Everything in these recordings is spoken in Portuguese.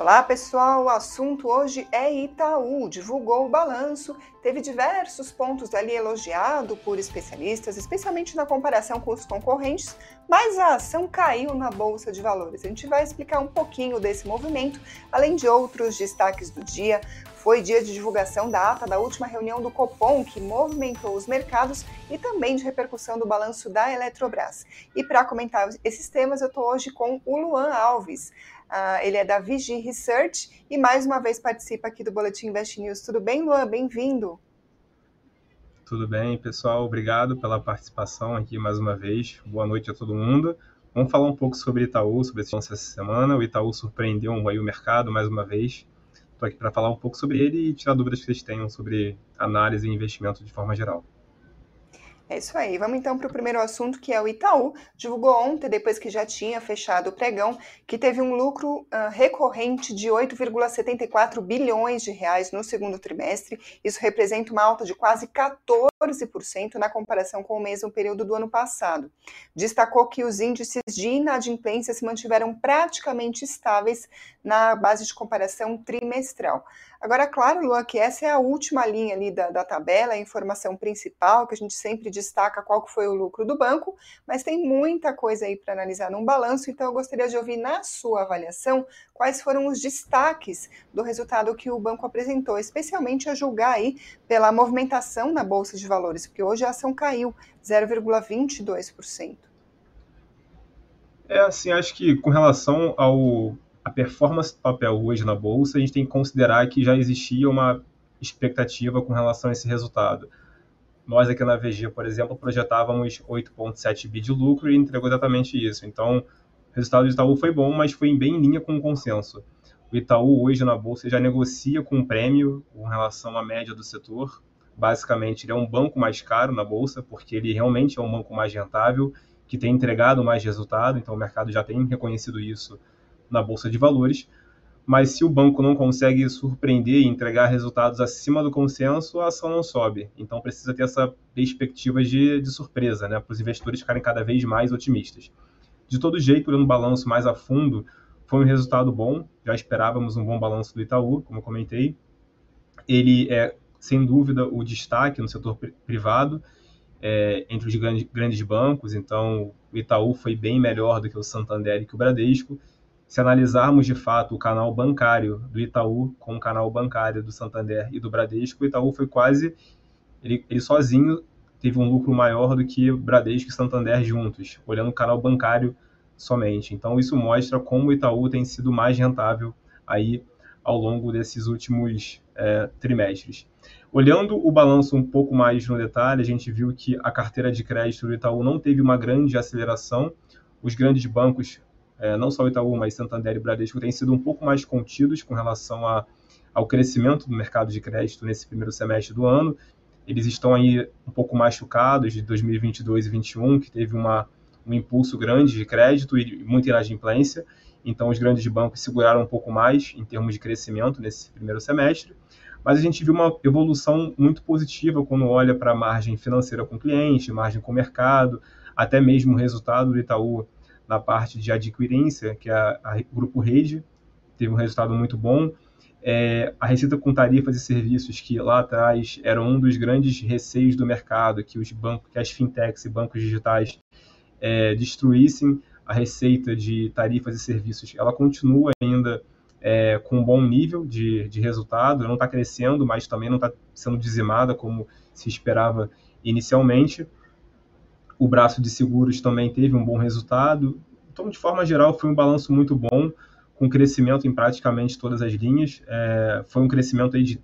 Olá pessoal, o assunto hoje é Itaú. Divulgou o balanço, teve diversos pontos ali elogiado por especialistas, especialmente na comparação com os concorrentes, mas a ação caiu na bolsa de valores. A gente vai explicar um pouquinho desse movimento, além de outros destaques do dia. Foi dia de divulgação da ata da última reunião do Copom, que movimentou os mercados, e também de repercussão do balanço da Eletrobras. E para comentar esses temas, eu estou hoje com o Luan Alves. Uh, ele é da Vigi Research e mais uma vez participa aqui do Boletim Invest News. Tudo bem, Luan? Bem-vindo. Tudo bem, pessoal. Obrigado pela participação aqui mais uma vez. Boa noite a todo mundo. Vamos falar um pouco sobre Itaú, sobre esse essa semana. O Itaú surpreendeu aí o mercado mais uma vez. Estou aqui para falar um pouco sobre ele e tirar dúvidas que vocês tenham sobre análise e investimento de forma geral. É isso aí. Vamos então para o primeiro assunto, que é o Itaú. Divulgou ontem, depois que já tinha fechado o pregão, que teve um lucro uh, recorrente de 8,74 bilhões de reais no segundo trimestre. Isso representa uma alta de quase 14% na comparação com o mesmo período do ano passado. Destacou que os índices de inadimplência se mantiveram praticamente estáveis na base de comparação trimestral. Agora, claro, Luan, que essa é a última linha ali da, da tabela, a informação principal, que a gente sempre destaca qual foi o lucro do banco, mas tem muita coisa aí para analisar num balanço, então eu gostaria de ouvir na sua avaliação quais foram os destaques do resultado que o banco apresentou, especialmente a julgar aí pela movimentação na Bolsa de Valores, porque hoje a ação caiu 0,22%. É assim, acho que com relação ao a performance do papel hoje na bolsa, a gente tem que considerar que já existia uma expectativa com relação a esse resultado. Nós aqui na VG, por exemplo, projetávamos 8,7 bi de lucro e entregou exatamente isso. Então, o resultado do Itaú foi bom, mas foi bem em linha com o consenso. O Itaú hoje na bolsa já negocia com um prêmio com relação à média do setor. Basicamente, ele é um banco mais caro na bolsa, porque ele realmente é um banco mais rentável, que tem entregado mais resultado, então o mercado já tem reconhecido isso na bolsa de valores, mas se o banco não consegue surpreender e entregar resultados acima do consenso, a ação não sobe. Então precisa ter essa perspectiva de, de surpresa, né, para os investidores ficarem cada vez mais otimistas. De todo jeito, olhando o balanço mais a fundo, foi um resultado bom, já esperávamos um bom balanço do Itaú, como comentei. Ele é, sem dúvida, o destaque no setor privado, é, entre os grandes, grandes bancos, então o Itaú foi bem melhor do que o Santander e que o Bradesco, se analisarmos de fato o canal bancário do Itaú com o canal bancário do Santander e do Bradesco, o Itaú foi quase ele, ele sozinho teve um lucro maior do que Bradesco e Santander juntos, olhando o canal bancário somente. Então isso mostra como o Itaú tem sido mais rentável aí ao longo desses últimos é, trimestres. Olhando o balanço um pouco mais no detalhe, a gente viu que a carteira de crédito do Itaú não teve uma grande aceleração. Os grandes bancos é, não só Itaú, mas Santander e Bradesco, têm sido um pouco mais contidos com relação a, ao crescimento do mercado de crédito nesse primeiro semestre do ano. Eles estão aí um pouco machucados de 2022 e 2021, que teve uma, um impulso grande de crédito e muita inadimplência. Então, os grandes bancos seguraram um pouco mais em termos de crescimento nesse primeiro semestre. Mas a gente viu uma evolução muito positiva quando olha para a margem financeira com cliente, margem com mercado, até mesmo o resultado do Itaú na parte de adquirência, que é a, a Grupo Rede, teve um resultado muito bom. É, a receita com tarifas e serviços, que lá atrás era um dos grandes receios do mercado, que os bancos, que as fintechs e bancos digitais é, destruíssem a receita de tarifas e serviços, ela continua ainda é, com um bom nível de, de resultado, não está crescendo, mas também não está sendo dizimada como se esperava inicialmente. O braço de seguros também teve um bom resultado. Então, de forma geral, foi um balanço muito bom, com crescimento em praticamente todas as linhas. É, foi um crescimento aí de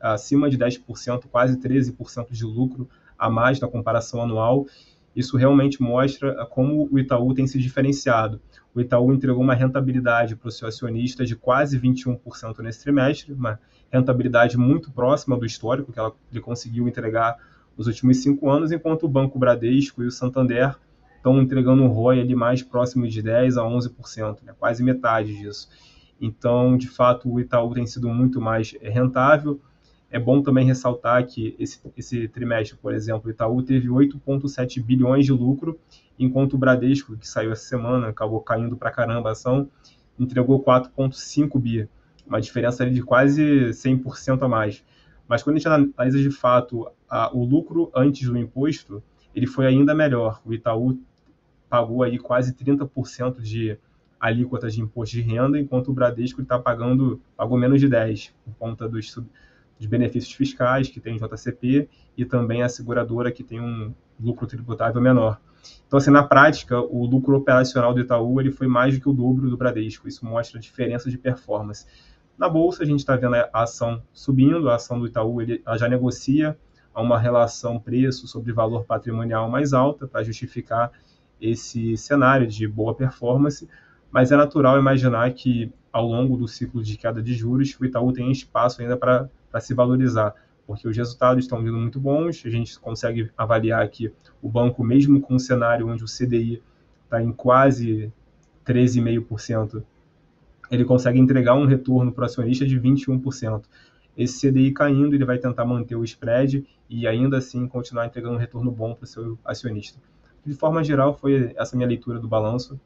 acima de 10%, quase 13% de lucro a mais na comparação anual. Isso realmente mostra como o Itaú tem se diferenciado. O Itaú entregou uma rentabilidade para o seu acionista de quase 21% nesse trimestre, uma rentabilidade muito próxima do histórico que ela, ele conseguiu entregar nos últimos cinco anos, enquanto o Banco Bradesco e o Santander estão entregando um ROI ali mais próximo de 10% a 11%, né? quase metade disso. Então, de fato, o Itaú tem sido muito mais rentável. É bom também ressaltar que esse, esse trimestre, por exemplo, o Itaú teve 8,7 bilhões de lucro, enquanto o Bradesco, que saiu essa semana, acabou caindo para caramba a ação, entregou 4,5 bi. uma diferença ali de quase 100% a mais. Mas quando a gente analisa de fato a, o lucro antes do imposto, ele foi ainda melhor. O Itaú pagou aí quase 30% de alíquotas de imposto de renda, enquanto o Bradesco está pagando pagou menos de 10 por conta dos, dos benefícios fiscais que tem o JCP e também a seguradora que tem um lucro tributável menor. Então, assim, na prática, o lucro operacional do Itaú ele foi mais do que o dobro do Bradesco. Isso mostra a diferença de performance. Na bolsa, a gente está vendo a ação subindo, a ação do Itaú ele, ela já negocia a uma relação preço sobre valor patrimonial mais alta para justificar esse cenário de boa performance, mas é natural imaginar que ao longo do ciclo de queda de juros, o Itaú tem espaço ainda para se valorizar, porque os resultados estão vindo muito bons, a gente consegue avaliar aqui o banco, mesmo com um cenário onde o CDI está em quase 13,5%, ele consegue entregar um retorno para o acionista de 21%. Esse CDI caindo, ele vai tentar manter o spread e ainda assim continuar entregando um retorno bom para o seu acionista. De forma geral, foi essa minha leitura do balanço.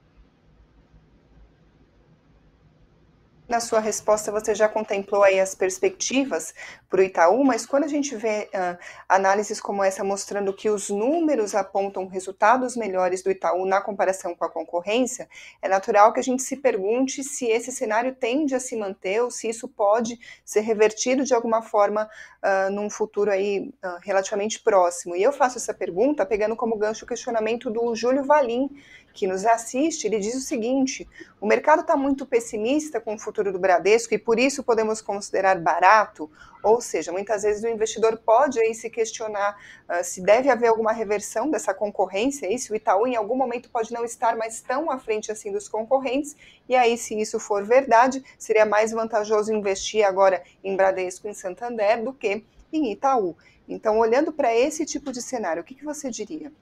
Na sua resposta você já contemplou aí as perspectivas para o Itaú, mas quando a gente vê uh, análises como essa mostrando que os números apontam resultados melhores do Itaú na comparação com a concorrência, é natural que a gente se pergunte se esse cenário tende a se manter ou se isso pode ser revertido de alguma forma uh, num futuro aí uh, relativamente próximo. E eu faço essa pergunta pegando como gancho o questionamento do Júlio Valim, que nos assiste, ele diz o seguinte: o mercado está muito pessimista com o futuro do Bradesco e por isso podemos considerar barato. Ou seja, muitas vezes o investidor pode aí se questionar uh, se deve haver alguma reversão dessa concorrência, aí, se o Itaú em algum momento pode não estar mais tão à frente assim dos concorrentes, e aí, se isso for verdade, seria mais vantajoso investir agora em Bradesco em Santander do que em Itaú. Então, olhando para esse tipo de cenário, o que, que você diria?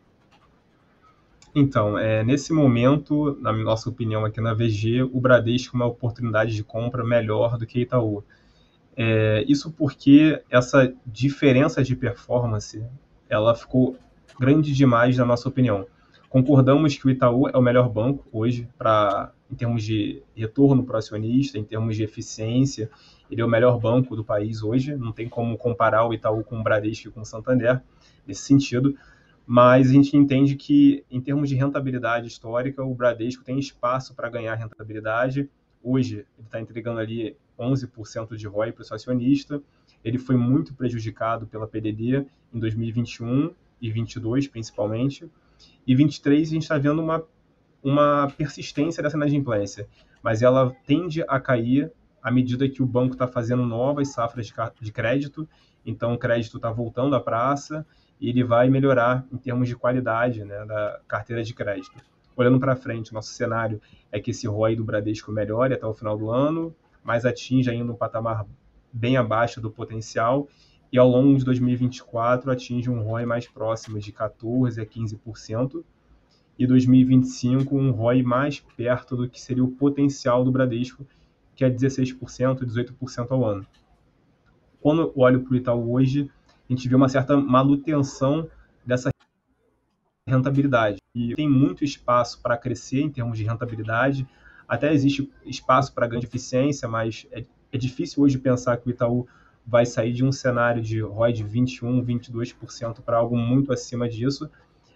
Então, é, nesse momento, na nossa opinião aqui na VG, o Bradesco é uma oportunidade de compra melhor do que Itaú. É, isso porque essa diferença de performance ela ficou grande demais na nossa opinião. Concordamos que o Itaú é o melhor banco hoje em termos de retorno para o acionista, em termos de eficiência, ele é o melhor banco do país hoje. Não tem como comparar o Itaú com o Bradesco e com o Santander nesse sentido mas a gente entende que, em termos de rentabilidade histórica, o Bradesco tem espaço para ganhar rentabilidade. Hoje, ele está entregando ali 11% de ROI para o acionista. Ele foi muito prejudicado pela PDD em 2021 e 2022, principalmente. E 2023, a gente está vendo uma, uma persistência dessa inadimplência, mas ela tende a cair à medida que o banco está fazendo novas safras de, de crédito, então o crédito está voltando à praça e ele vai melhorar em termos de qualidade né, da carteira de crédito. Olhando para frente, nosso cenário é que esse ROI do Bradesco melhore até o final do ano, mas atinja ainda um patamar bem abaixo do potencial e ao longo de 2024 atinge um ROI mais próximo de 14% a 15%, e 2025 um ROI mais perto do que seria o potencial do Bradesco, que é 16%, 18% ao ano. Quando eu olho para o Itaú hoje, a gente vê uma certa manutenção dessa rentabilidade. E tem muito espaço para crescer em termos de rentabilidade, até existe espaço para ganho de eficiência, mas é, é, difícil hoje pensar que o Itaú vai sair de um cenário de ROI de 21%, 22% para algo muito acima disso.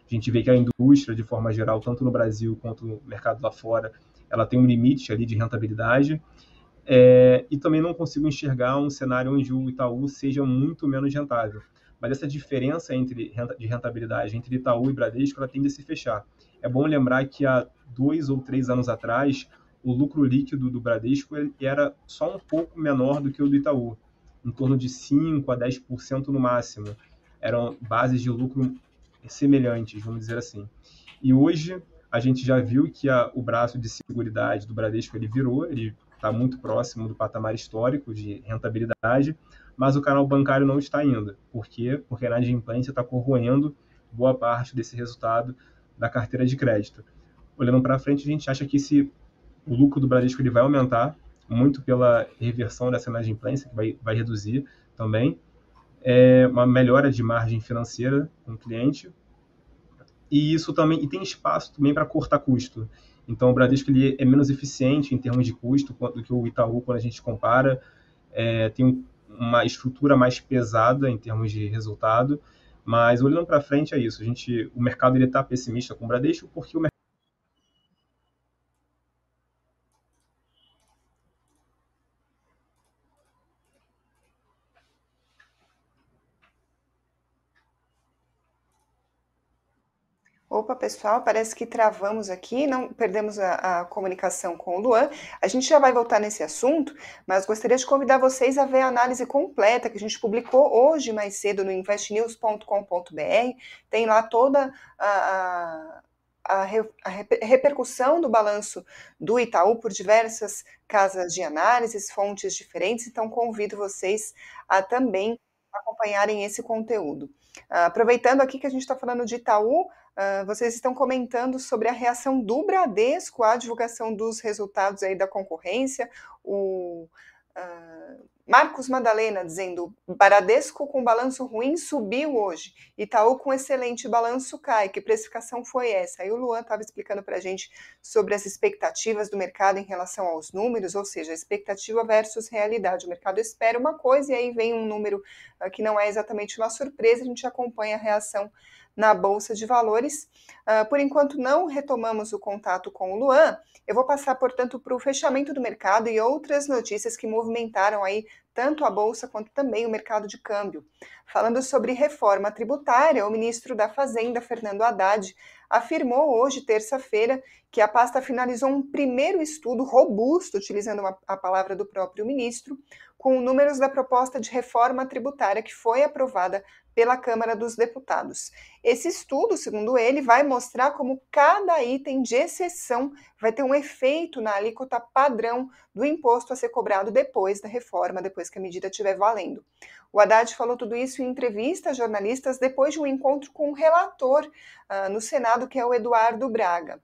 A gente vê que a indústria, de forma geral, tanto no Brasil quanto no mercado lá fora, ela tem um limite ali de rentabilidade. É, e também não consigo enxergar um cenário onde o Itaú seja muito menos rentável. Mas essa diferença entre de rentabilidade entre Itaú e Bradesco ela tende a se fechar. É bom lembrar que há dois ou três anos atrás o lucro líquido do Bradesco era só um pouco menor do que o do Itaú, em torno de 5 a 10% no máximo. Eram bases de lucro semelhantes, vamos dizer assim. E hoje a gente já viu que a, o braço de seguridade do Bradesco ele virou, ele está muito próximo do patamar histórico de rentabilidade, mas o canal bancário não está indo. Por quê? Porque a inadimplência está corroendo boa parte desse resultado da carteira de crédito. Olhando para frente, a gente acha que se o lucro do Bradesco ele vai aumentar, muito pela reversão dessa inadimplência, que vai, vai reduzir também, é uma melhora de margem financeira com o cliente, e isso também e tem espaço também para cortar custo. Então, o Bradesco ele é menos eficiente em termos de custo do que o Itaú quando a gente compara. É, tem uma estrutura mais pesada em termos de resultado, mas olhando para frente é isso. A gente, o mercado ele está pessimista com o Bradesco porque o mercado Opa, pessoal, parece que travamos aqui, não perdemos a, a, comunicação com o Luan. A gente já vai voltar nesse assunto, mas gostaria de convidar vocês a ver a análise completa que a gente publicou hoje mais cedo no investnews.com.br. Tem lá toda a, a, a, repercussão do balanço do Itaú por diversas casas de análise, fontes diferentes, então convido vocês a também acompanharem esse conteúdo. Uh, aproveitando aqui que a gente está falando de Itaú, Uh, vocês estão comentando sobre a reação do Bradesco à divulgação dos resultados aí da concorrência. O uh, Marcos Madalena dizendo: Bradesco com balanço ruim subiu hoje, Itaú com excelente balanço cai. Que precificação foi essa? Aí o Luan estava explicando para a gente sobre as expectativas do mercado em relação aos números, ou seja, expectativa versus realidade. O mercado espera uma coisa e aí vem um número uh, que não é exatamente uma surpresa, a gente acompanha a reação na Bolsa de Valores. Uh, por enquanto, não retomamos o contato com o Luan. Eu vou passar, portanto, para o fechamento do mercado e outras notícias que movimentaram aí tanto a Bolsa quanto também o mercado de câmbio. Falando sobre reforma tributária, o ministro da Fazenda, Fernando Haddad, afirmou hoje, terça-feira, que a pasta finalizou um primeiro estudo robusto, utilizando a palavra do próprio ministro, com números da proposta de reforma tributária que foi aprovada pela Câmara dos Deputados. Esse estudo, segundo ele, vai mostrar como cada item de exceção vai ter um efeito na alíquota padrão do imposto a ser cobrado depois da reforma, depois que a medida estiver valendo. O Haddad falou tudo isso em entrevista a jornalistas depois de um encontro com um relator uh, no Senado, que é o Eduardo Braga.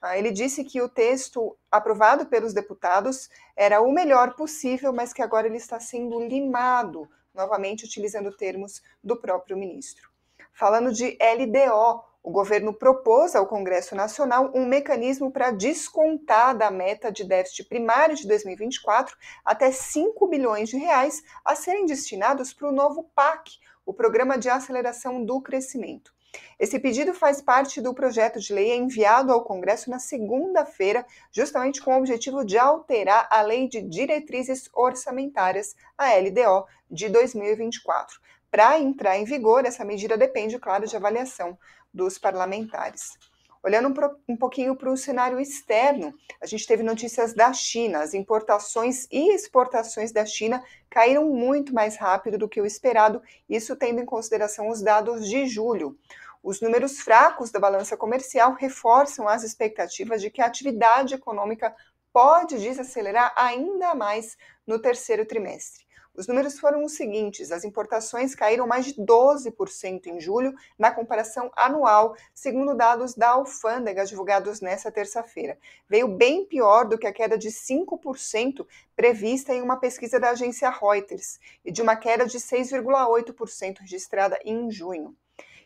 Uh, ele disse que o texto aprovado pelos deputados era o melhor possível, mas que agora ele está sendo limado novamente utilizando termos do próprio ministro. Falando de LDO, o governo propôs ao Congresso Nacional um mecanismo para descontar da meta de déficit primário de 2024 até 5 bilhões de reais a serem destinados para o novo PAC, o Programa de Aceleração do Crescimento. Esse pedido faz parte do projeto de lei enviado ao Congresso na segunda-feira, justamente com o objetivo de alterar a Lei de Diretrizes Orçamentárias, a LDO, de 2024. Para entrar em vigor, essa medida depende, claro, de avaliação dos parlamentares. Olhando um, pouquinho para o cenário externo, a gente teve notícias da China. As importações e exportações da China caíram muito mais rápido do que o esperado, isso tendo em consideração os dados de julho. Os números fracos da balança comercial reforçam as expectativas de que a atividade econômica pode desacelerar ainda mais no terceiro trimestre. Os números foram os seguintes: as importações caíram mais de 12% em julho, na comparação anual, segundo dados da alfândega divulgados nesta terça-feira. Veio bem pior do que a queda de 5% prevista em uma pesquisa da agência Reuters e de uma queda de 6,8% registrada em junho.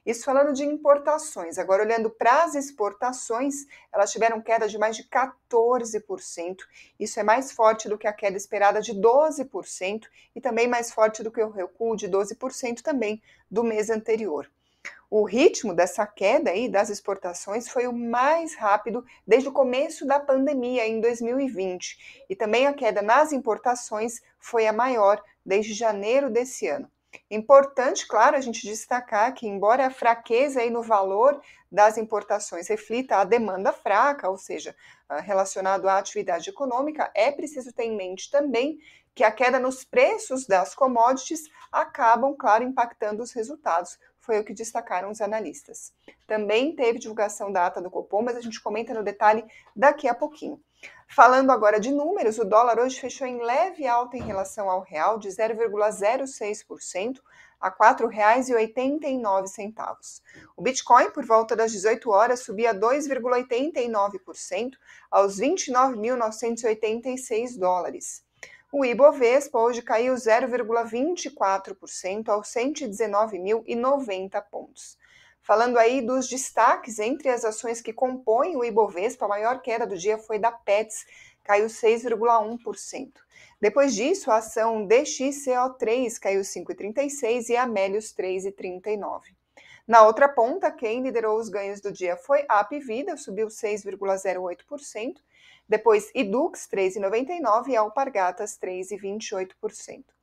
Isso falando de importações. Agora, olhando para as exportações, elas tiveram queda de mais de 14%. Isso é mais forte do que a queda esperada de 12% e também mais forte do que o recuo de 12% também do mês anterior. O ritmo dessa queda aí das exportações foi o mais rápido desde o começo da pandemia em 2020, e também a queda nas importações foi a maior desde janeiro desse ano. Importante, claro, a gente destacar que, embora a fraqueza aí no valor das importações reflita a demanda fraca, ou seja, ah, relacionado à atividade econômica, é preciso ter em mente também que a queda nos preços das commodities acabam, claro, impactando os resultados. Foi o que destacaram os analistas. Também teve divulgação da ata do Copom, mas a gente comenta no detalhe daqui a pouquinho. Falando agora de números, o dólar hoje fechou em leve alta em relação ao real, de 0,06% a R$ 4,89. O Bitcoin, por volta das 18 horas, subia 2,89% aos 29.986 dólares. O Ibovespa hoje caiu 0,24% aos 119.090 pontos. Falando aí dos destaques entre as ações que compõem o Ibovespa, a maior queda do dia foi da Pets, caiu 6,1%. Depois disso, a ação DXCO3 caiu 5,36% e a Amélios 3,39%. Na outra ponta, quem liderou os ganhos do dia foi a Apivida, subiu 6,08%. Depois, Idux, 3,99% e Alpargatas, 3,28%.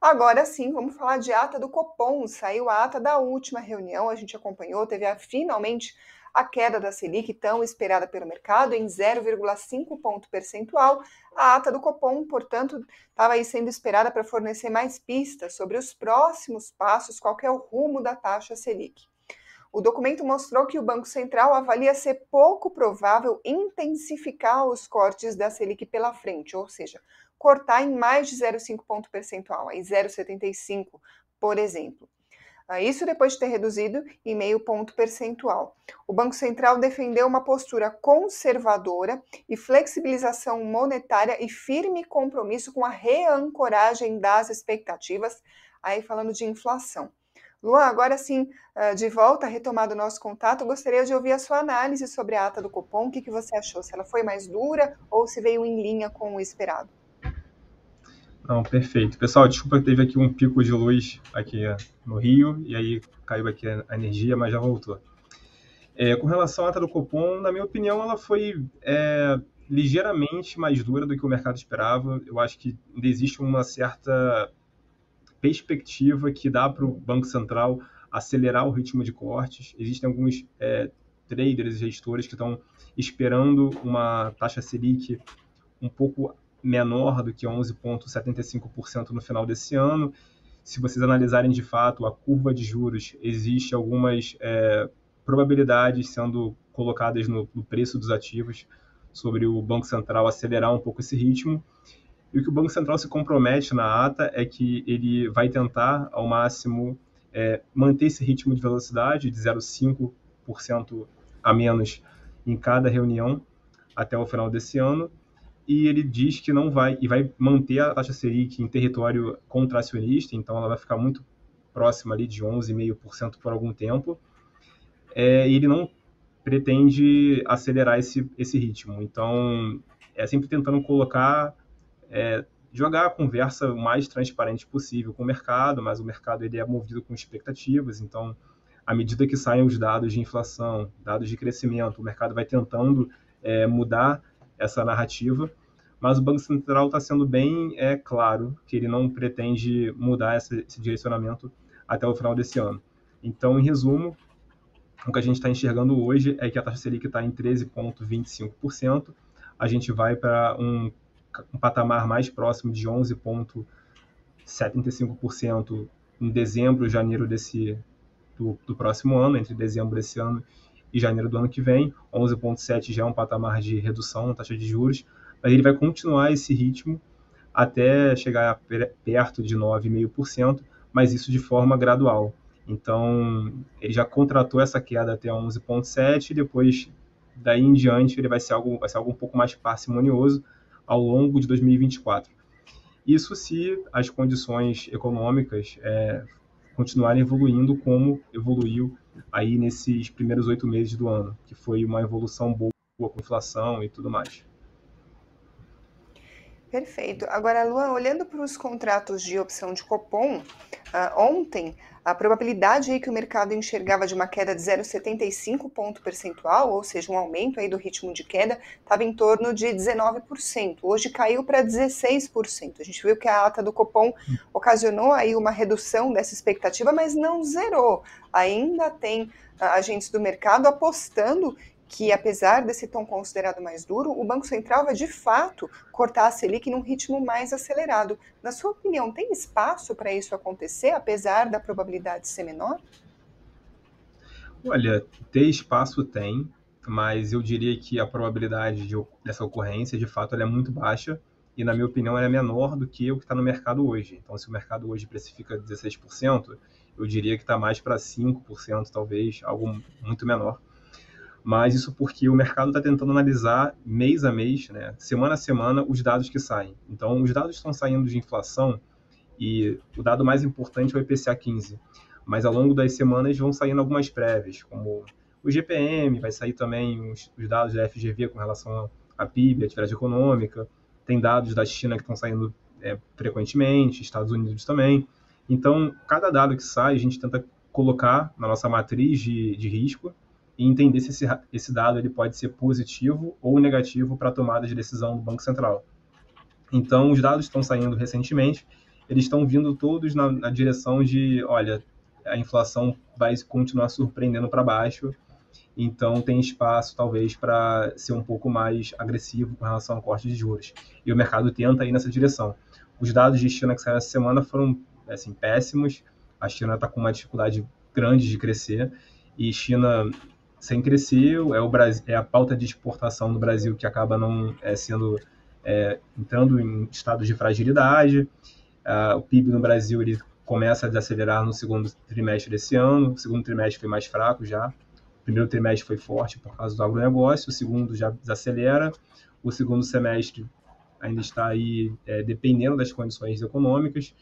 Agora sim, vamos falar de ata do Copom. Saiu a ata da última reunião, a gente acompanhou, teve a, finalmente a queda da Selic, tão esperada pelo mercado, em 0,5 ponto percentual. A ata do Copom, portanto, estava aí sendo esperada para fornecer mais pistas sobre os próximos passos, qual é o rumo da taxa Selic. O documento mostrou que o Banco Central avalia ser pouco provável intensificar os cortes da Selic pela frente, ou seja, cortar em mais de 0,5 ponto percentual, aí 0,75, por exemplo. Ah, isso depois de ter reduzido em meio ponto percentual. O Banco Central defendeu uma postura conservadora e flexibilização monetária e firme compromisso com a reancoragem das expectativas, aí falando de inflação. Luan, agora sim, ah, de volta, retomado o nosso contato, gostaria de ouvir a sua análise sobre a ata do Copom. O que, que você achou? Se ela foi mais dura ou se veio em linha com o esperado? Não, perfeito. Pessoal, desculpa que teve aqui um pico de luz aqui no Rio, e aí caiu aqui a energia, mas já voltou. É, com relação à ata do Copom, na minha opinião, ela foi é, ligeiramente mais dura do que o mercado esperava. Eu acho que ainda existe uma certa perspectiva que dá para o Banco Central acelerar o ritmo de cortes. Existem alguns é, traders e gestores que estão esperando uma taxa Selic um pouco menor do que 11,75% no final desse ano. Se vocês analisarem de fato a curva de juros, existe algumas é, probabilidades sendo colocadas no, no preço dos ativos sobre o Banco Central acelerar um pouco esse ritmo. E o que o Banco Central se compromete na ata é que ele vai tentar, ao máximo, é, manter esse ritmo de velocidade de 0,5% a menos em cada reunião até o final desse ano, e ele diz que não vai e vai manter a taxa Selic em território contracionista, então ela vai ficar muito próxima ali de 11,5% por algum tempo. É, e ele não pretende acelerar esse, esse ritmo. Então, é sempre tentando colocar, é, jogar a conversa o mais transparente possível com o mercado, mas o mercado ele é movido com expectativas, então, à medida que saem os dados de inflação, dados de crescimento, o mercado vai tentando é, mudar essa narrativa, mas o Banco Central está sendo bem é, claro que ele não pretende mudar esse, esse direcionamento até o final desse ano. Então, em resumo, o que a gente está enxergando hoje é que a taxa Selic está em 13,25%, a gente vai para um, um patamar mais próximo de 11,75% em dezembro, janeiro desse, do, do próximo ano, entre dezembro desse ano e janeiro do ano que vem. 11,7 já é um patamar de redução na taxa de juros, mas ele vai continuar esse ritmo até chegar perto de 9,5%, mas isso de forma gradual. Então, ele já contratou essa queda até 11,7% e depois, daí em diante, ele vai ser, algo, vai ser algo um pouco mais parcimonioso ao longo de 2024. Isso se as condições econômicas é, continuarem evoluindo como evoluiu aí nesses primeiros oito meses do ano, que foi uma evolução boa com inflação e tudo mais. Perfeito. Agora, Luan, olhando para os contratos de opção de Copom, uh, ontem a probabilidade aí que o mercado enxergava de uma queda de 0,75 ponto percentual, ou seja, um aumento aí do ritmo de queda, estava em torno de 19%. Hoje caiu para 16%. A gente viu que a ata do Copom ocasionou aí uma redução dessa expectativa, mas não zerou. Ainda tem uh, agentes do mercado apostando que, apesar desse tom considerado mais duro, o Banco Central vai de fato cortar a Selic num ritmo mais acelerado. Na sua opinião, tem espaço para isso acontecer, apesar da probabilidade ser menor? Olha, ter espaço tem, mas eu diria que a probabilidade de, dessa ocorrência, de fato, é muito baixa e, na minha opinião, é menor do que o que está no mercado hoje. Então, se o mercado hoje precifica 16%, eu diria que está mais para 5%, talvez, algo muito menor mas isso porque o mercado está tentando analisar mês a mês, né, semana a semana, os dados que saem. Então, os dados estão saindo de inflação e o dado mais importante é o IPCA 15. mas ao longo das semanas vão saindo algumas prévias, como o GPM, vai sair também os, os dados da FGV com relação à PIB, atividade econômica, tem dados da China que estão saindo é, frequentemente, Estados Unidos também. Então, cada dado que sai, a gente tenta colocar na nossa matriz de, de risco e entender se esse, esse dado ele pode ser positivo ou negativo para a tomada de decisão do Banco Central. Então, os dados estão saindo recentemente, eles estão vindo todos na, na direção de, olha, a inflação vai continuar surpreendendo para baixo, então tem espaço talvez para ser um pouco mais agressivo com relação ao corte de juros. E o mercado tenta ir nessa direção. Os dados de China que saíram essa semana foram assim péssimos. A China está com uma dificuldade grande de crescer e China sem crescer é o Brasil, é a pauta de exportação do Brasil que acaba não é, sendo é, entrando em estados de fragilidade. Uh, o PIB no Brasil ele começa a desacelerar no segundo trimestre desse ano. O segundo trimestre foi mais fraco já. O primeiro trimestre foi forte por causa do agronegócio. O segundo já desacelera. O segundo semestre ainda está aí é, dependendo das condições econômicas.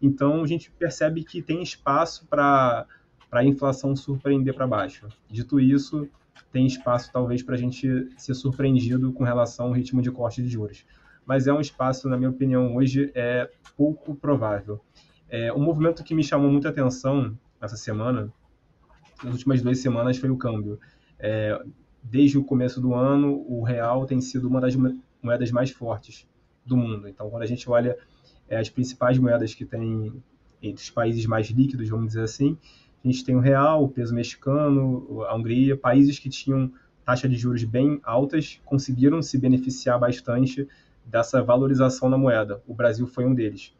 Então a gente percebe que tem espaço para para a inflação surpreender para baixo. Dito isso, tem espaço talvez para a gente ser surpreendido com relação ao ritmo de corte de juros. Mas é um espaço, na minha opinião, hoje é pouco provável. É, um movimento que me chamou muita atenção essa semana, nas últimas duas semanas, foi o câmbio. É, desde o começo do ano, o real tem sido uma das moedas mais fortes do mundo. Então, quando a gente olha é, as principais moedas que tem entre os países mais líquidos, vamos dizer assim, a gente tem o real, o peso mexicano, a Hungria, países que tinham taxa de juros bem altas, conseguiram se beneficiar bastante dessa valorização na moeda. O Brasil foi um deles.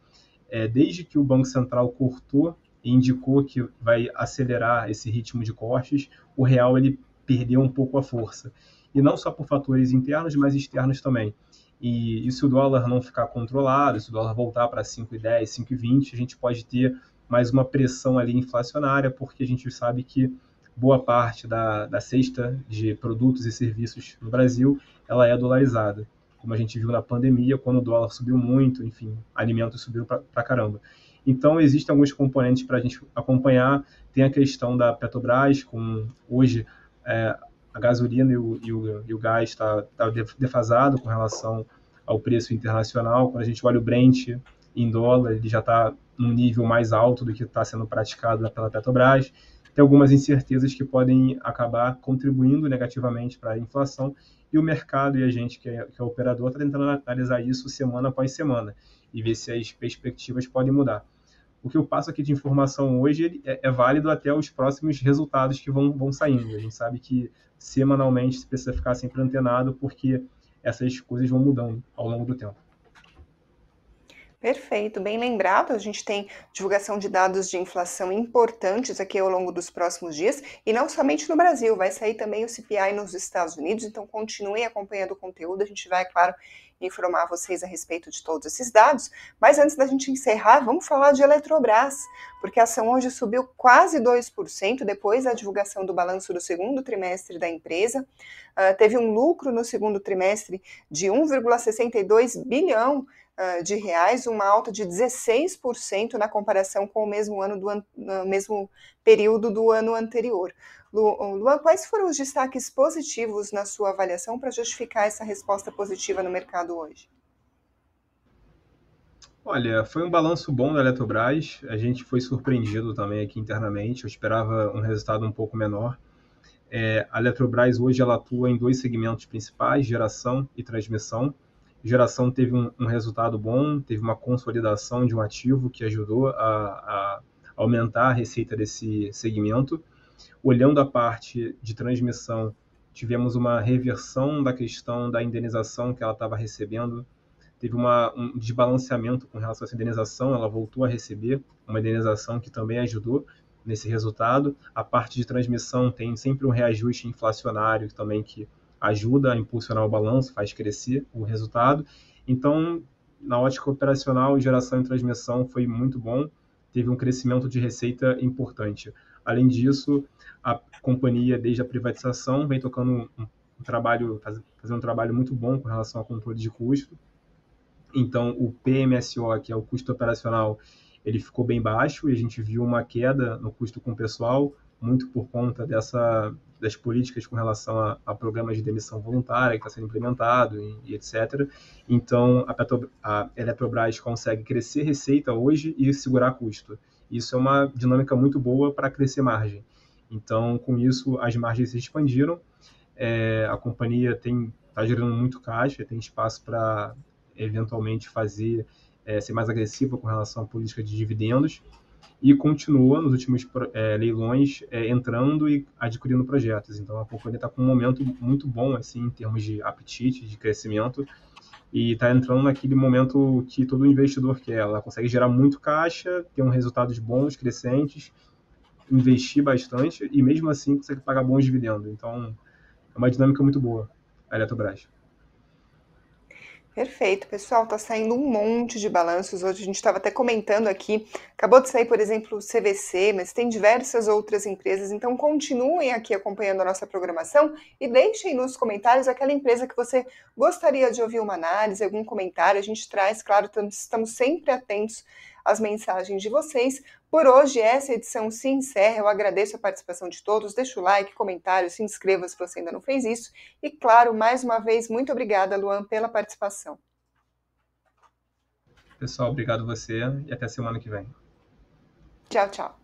É, desde que o Banco Central cortou e indicou que vai acelerar esse ritmo de cortes, o real ele perdeu um pouco a força. E não só por fatores internos, mas externos também. E, e se o dólar não ficar controlado, se o dólar voltar para 5,10, 5,20, a gente pode ter mais uma pressão ali inflacionária, porque a gente sabe que boa parte da, da cesta de produtos e serviços no Brasil ela é dolarizada, como a gente viu na pandemia, quando o dólar subiu muito, enfim, alimentos subiram para caramba. Então, existem alguns componentes para a gente acompanhar. Tem a questão da Petrobras, com hoje é, a gasolina e o, e o, e o gás está tá defasado com relação ao preço internacional. Quando a gente olha o Brent em dólar, ele já está num nível mais alto do que está sendo praticado pela Petrobras. Tem algumas incertezas que podem acabar contribuindo negativamente para a inflação e o mercado e a gente, que é, que é operador, está tentando analisar isso semana após semana e ver se as perspectivas podem mudar. O que eu passo aqui de informação hoje é, é válido até os próximos resultados que vão, vão saindo. A gente sabe que semanalmente precisa ficar sempre antenado porque essas coisas vão mudando ao longo do tempo. Perfeito, bem lembrado. A gente tem divulgação de dados de inflação importantes aqui ao longo dos próximos dias, e não somente no Brasil, vai sair também o CPI nos Estados Unidos, então continuem acompanhando o conteúdo. A gente vai, é claro, informar vocês a respeito de todos esses dados. Mas antes da gente encerrar, vamos falar de Eletrobras, porque a ação hoje subiu quase 2% depois da divulgação do balanço do segundo trimestre da empresa. Uh, teve um lucro no segundo trimestre de 1,62 bilhão de reais, uma alta de 16% na comparação com o mesmo ano do an mesmo período do ano anterior. Luan, quais foram os destaques positivos na sua avaliação para justificar essa resposta positiva no mercado hoje? Olha, foi um balanço bom da Eletrobras. A gente foi surpreendido também aqui internamente. Eu esperava um resultado um pouco menor. É, a Eletrobras hoje ela atua em dois segmentos principais, geração e transmissão geração teve um, um, resultado bom, teve uma consolidação de um ativo que ajudou a, a aumentar a receita desse segmento. Olhando a parte de transmissão, tivemos uma reversão da questão da indenização que ela estava recebendo. Teve uma, um desbalanceamento com relação a essa indenização, ela voltou a receber uma indenização que também ajudou nesse resultado. A parte de transmissão tem sempre um reajuste inflacionário também que ajuda a impulsionar o balanço, faz crescer o resultado. Então, na ótica operacional, geração e transmissão foi muito bom, teve um crescimento de receita importante. Além disso, a companhia, desde a privatização, vem tocando um, trabalho, fazendo um trabalho muito bom com relação ao controle de custo. Então, o PMSO, que é o custo operacional, ele ficou bem baixo e a gente viu uma queda no custo com o pessoal, muito por conta dessa, das políticas com relação a, a programas de demissão voluntária que está sendo implementado e, e, etc. Então, a, Petro, a Eletrobras consegue crescer receita hoje e segurar custo. Isso é uma dinâmica muito boa para crescer margem. Então, com isso, as margens se expandiram, é, a companhia está gerando muito caixa, tem espaço para eventualmente fazer é, ser mais agressiva com relação à política de dividendos e continua nos últimos é, leilões é, entrando e adquirindo projetos. Então a companhia está com um momento muito bom assim em termos de apetite, de crescimento e está entrando naquele momento que todo investidor quer. Ela consegue gerar muito caixa, ter um resultados bons, crescentes, investir bastante e mesmo assim consegue pagar bons dividendos. Então é uma dinâmica muito boa a Eletrobras. Perfeito, pessoal. Está saindo um monte de balanços. Hoje a gente estava até comentando aqui. Acabou de sair, por exemplo, o CVC, mas tem diversas outras empresas. Então continuem aqui acompanhando a nossa programação e deixem nos comentários aquela empresa que você gostaria de ouvir uma análise, algum comentário. A gente traz, claro, estamos sempre atentos às mensagens de vocês. Por hoje, essa edição se encerra. Eu agradeço a participação de todos. Deixa o like, comentário, se inscreva se você ainda não fez isso. E, claro, mais uma vez, muito obrigada, Luan, pela participação. Pessoal, obrigado você e até semana que vem. Tchau, tchau.